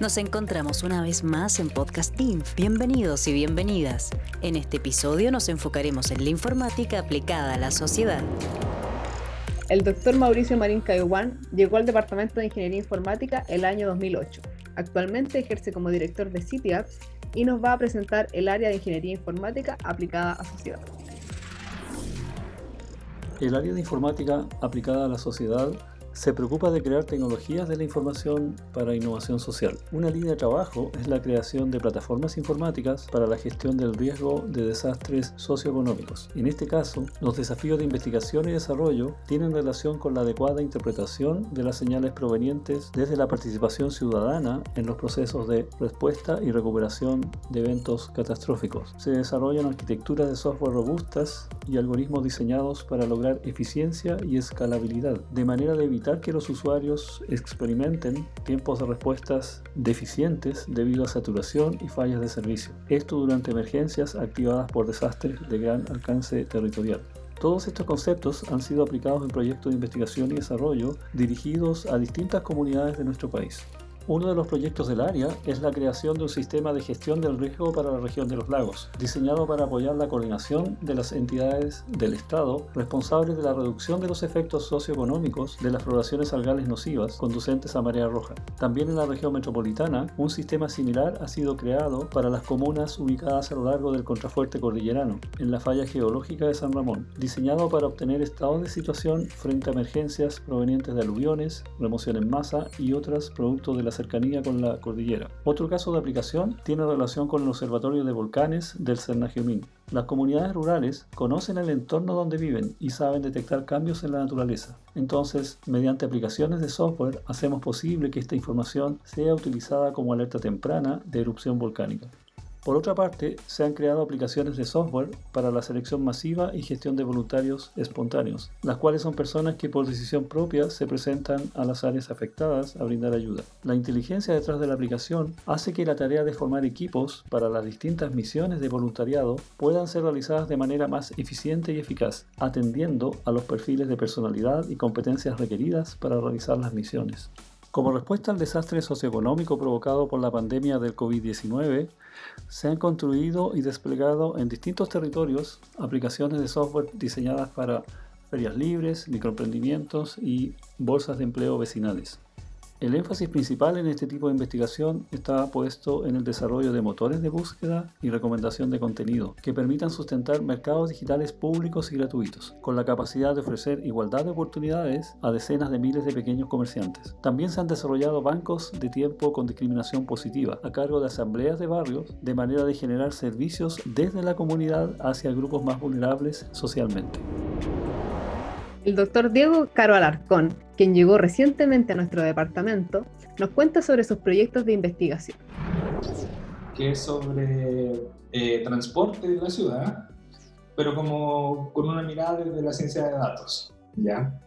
Nos encontramos una vez más en Podcast Team. Bienvenidos y bienvenidas. En este episodio nos enfocaremos en la informática aplicada a la sociedad. El doctor Mauricio Marín Cayuán llegó al Departamento de Ingeniería Informática el año 2008. Actualmente ejerce como director de City Apps y nos va a presentar el área de Ingeniería Informática aplicada a sociedad. El área de informática aplicada a la sociedad se preocupa de crear tecnologías de la información para innovación social. Una línea de trabajo es la creación de plataformas informáticas para la gestión del riesgo de desastres socioeconómicos. En este caso, los desafíos de investigación y desarrollo tienen relación con la adecuada interpretación de las señales provenientes desde la participación ciudadana en los procesos de respuesta y recuperación de eventos catastróficos. Se desarrollan arquitecturas de software robustas y algoritmos diseñados para lograr eficiencia y escalabilidad, de manera de evitar que los usuarios experimenten tiempos de respuestas deficientes debido a saturación y fallas de servicio. Esto durante emergencias activadas por desastres de gran alcance territorial. Todos estos conceptos han sido aplicados en proyectos de investigación y desarrollo dirigidos a distintas comunidades de nuestro país. Uno de los proyectos del área es la creación de un sistema de gestión del riesgo para la región de los lagos, diseñado para apoyar la coordinación de las entidades del Estado responsables de la reducción de los efectos socioeconómicos de las floraciones algales nocivas conducentes a marea roja. También en la región metropolitana, un sistema similar ha sido creado para las comunas ubicadas a lo largo del contrafuerte cordillerano, en la falla geológica de San Ramón, diseñado para obtener estados de situación frente a emergencias provenientes de aluviones, remoción en masa y otras producto de las cercanía con la cordillera. Otro caso de aplicación tiene relación con el Observatorio de Volcanes del Cernagiumín. Las comunidades rurales conocen el entorno donde viven y saben detectar cambios en la naturaleza. Entonces, mediante aplicaciones de software, hacemos posible que esta información sea utilizada como alerta temprana de erupción volcánica. Por otra parte, se han creado aplicaciones de software para la selección masiva y gestión de voluntarios espontáneos, las cuales son personas que por decisión propia se presentan a las áreas afectadas a brindar ayuda. La inteligencia detrás de la aplicación hace que la tarea de formar equipos para las distintas misiones de voluntariado puedan ser realizadas de manera más eficiente y eficaz, atendiendo a los perfiles de personalidad y competencias requeridas para realizar las misiones. Como respuesta al desastre socioeconómico provocado por la pandemia del COVID-19, se han construido y desplegado en distintos territorios aplicaciones de software diseñadas para ferias libres, microemprendimientos y bolsas de empleo vecinales. El énfasis principal en este tipo de investigación está puesto en el desarrollo de motores de búsqueda y recomendación de contenido que permitan sustentar mercados digitales públicos y gratuitos, con la capacidad de ofrecer igualdad de oportunidades a decenas de miles de pequeños comerciantes. También se han desarrollado bancos de tiempo con discriminación positiva a cargo de asambleas de barrios de manera de generar servicios desde la comunidad hacia grupos más vulnerables socialmente. El doctor Diego Caro Alarcón, quien llegó recientemente a nuestro departamento, nos cuenta sobre sus proyectos de investigación. Que es sobre eh, transporte de la ciudad, pero como con una mirada desde la ciencia de datos, ¿ya?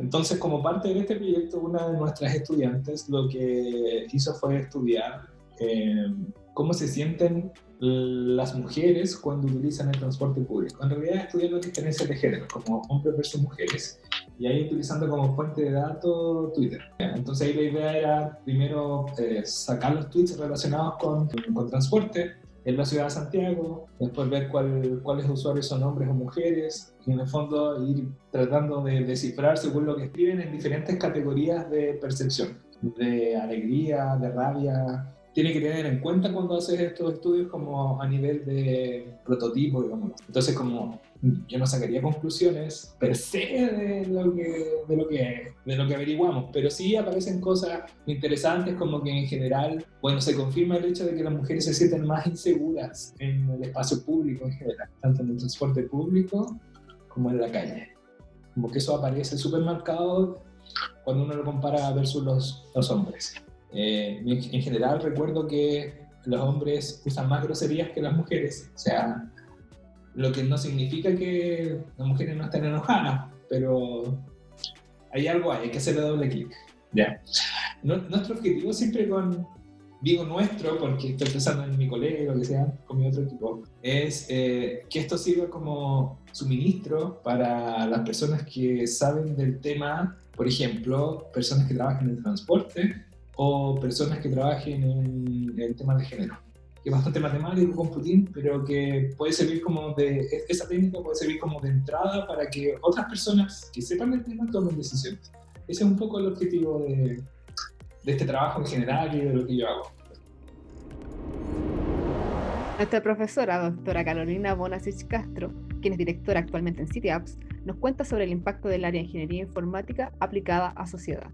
Entonces, como parte de este proyecto, una de nuestras estudiantes lo que hizo fue estudiar eh, cómo se sienten las mujeres cuando utilizan el transporte público. En realidad estudiando diferencias de género, como hombres versus mujeres, y ahí utilizando como fuente de datos Twitter. Entonces ahí la idea era primero eh, sacar los tweets relacionados con, con transporte en la ciudad de Santiago, después ver cuál, cuáles usuarios son hombres o mujeres, y en el fondo ir tratando de descifrar según lo que escriben en diferentes categorías de percepción, de alegría, de rabia, tiene que tener en cuenta cuando haces estos estudios como a nivel de prototipo, digamos. Entonces, como yo no sacaría conclusiones per se de lo que, de lo que, de lo que averiguamos, pero sí aparecen cosas interesantes como que en general, bueno, se confirma el hecho de que las mujeres se sienten más inseguras en el espacio público en general, tanto en el transporte público como en la calle. Como que eso aparece súper marcado cuando uno lo compara versus los, los hombres. Eh, en general recuerdo que los hombres usan más groserías que las mujeres, o sea, lo que no significa que las mujeres no estén enojadas, pero hay algo ahí, hay que hacerle doble clic. Ya. Nuestro objetivo siempre con, digo nuestro, porque estoy pensando en mi colega, o que sea, con mi otro equipo, es eh, que esto sirva como suministro para las personas que saben del tema, por ejemplo, personas que trabajan en el transporte, o personas que trabajen en el tema de género, que es bastante matemático, computín, pero que puede servir como de, esa técnica puede servir como de entrada para que otras personas que sepan el tema tomen decisiones. Ese es un poco el objetivo de, de este trabajo en general y de lo que yo hago. Nuestra profesora, doctora Carolina Bonasich Castro, quien es directora actualmente en City Apps, nos cuenta sobre el impacto del área de ingeniería informática aplicada a sociedad.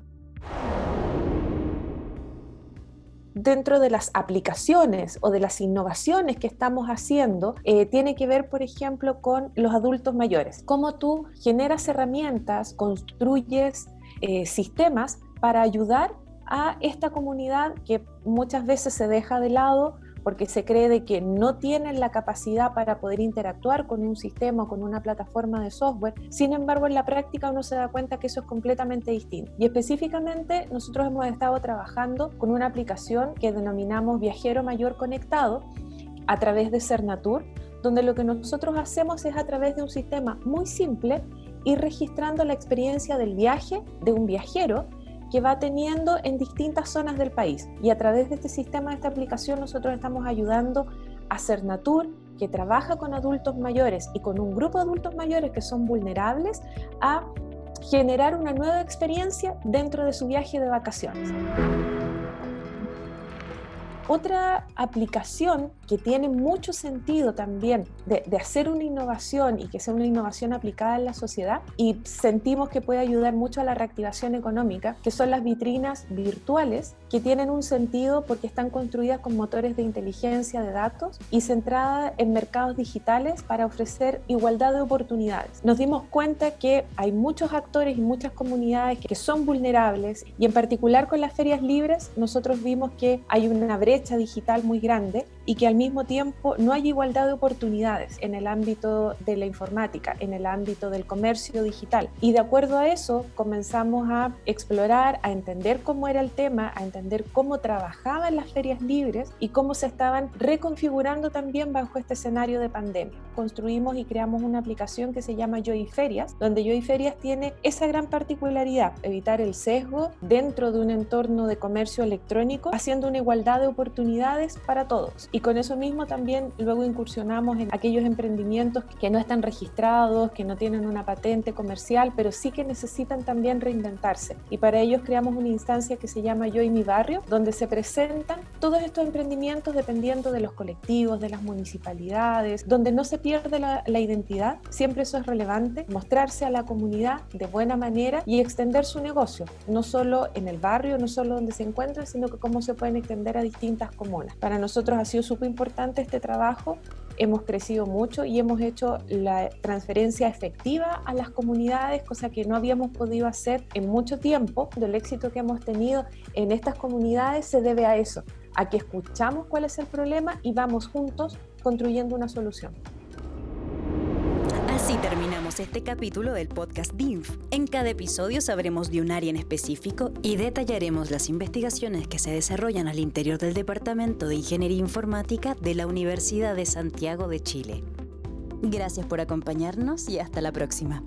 Dentro de las aplicaciones o de las innovaciones que estamos haciendo eh, tiene que ver, por ejemplo, con los adultos mayores. Cómo tú generas herramientas, construyes eh, sistemas para ayudar a esta comunidad que muchas veces se deja de lado porque se cree de que no tienen la capacidad para poder interactuar con un sistema o con una plataforma de software. Sin embargo, en la práctica uno se da cuenta que eso es completamente distinto. Y específicamente nosotros hemos estado trabajando con una aplicación que denominamos Viajero Mayor Conectado a través de Cernatur, donde lo que nosotros hacemos es a través de un sistema muy simple ir registrando la experiencia del viaje de un viajero que va teniendo en distintas zonas del país. Y a través de este sistema, de esta aplicación, nosotros estamos ayudando a Cernatur, que trabaja con adultos mayores y con un grupo de adultos mayores que son vulnerables, a generar una nueva experiencia dentro de su viaje de vacaciones. Otra aplicación que tiene mucho sentido también de, hacer una innovación y que sea una innovación aplicada en la sociedad y sentimos que puede ayudar mucho a la reactivación económica, que son las vitrinas virtuales que tienen un sentido porque están construidas con motores de inteligencia de datos y centradas en mercados digitales para ofrecer igualdad de oportunidades. Nos dimos cuenta que hay muchos actores y muchas comunidades que son vulnerables y en particular con las ferias libres nosotros vimos que hay una brecha digital muy grande y que al mismo tiempo no hay igualdad de oportunidades en el ámbito de la informática, en el ámbito del comercio digital. Y de acuerdo a eso comenzamos a explorar, a entender cómo era el tema, a entender cómo trabajaban las ferias libres y cómo se estaban reconfigurando también bajo este escenario de pandemia. Construimos y creamos una aplicación que se llama Joy Ferias, donde Joy Ferias tiene esa gran particularidad, evitar el sesgo dentro de un entorno de comercio electrónico, haciendo una igualdad de oportunidades para todos. Y con eso mismo también luego incursionamos en aquellos emprendimientos que no están registrados, que no tienen una patente comercial, pero sí que necesitan también reinventarse. Y para ellos creamos una instancia que se llama Yo y mi barrio, donde se presentan todos estos emprendimientos dependiendo de los colectivos, de las municipalidades, donde no se pierde la, la identidad. Siempre eso es relevante, mostrarse a la comunidad de buena manera y extender su negocio, no solo en el barrio, no solo donde se encuentran, sino que cómo se pueden extender a distintas comunas. Para nosotros ha sido súper importante este trabajo. Hemos crecido mucho y hemos hecho la transferencia efectiva a las comunidades, cosa que no habíamos podido hacer en mucho tiempo. El éxito que hemos tenido en estas comunidades se debe a eso, a que escuchamos cuál es el problema y vamos juntos construyendo una solución. Así terminamos este capítulo del podcast DINF. En cada episodio sabremos de un área en específico y detallaremos las investigaciones que se desarrollan al interior del Departamento de Ingeniería Informática de la Universidad de Santiago de Chile. Gracias por acompañarnos y hasta la próxima.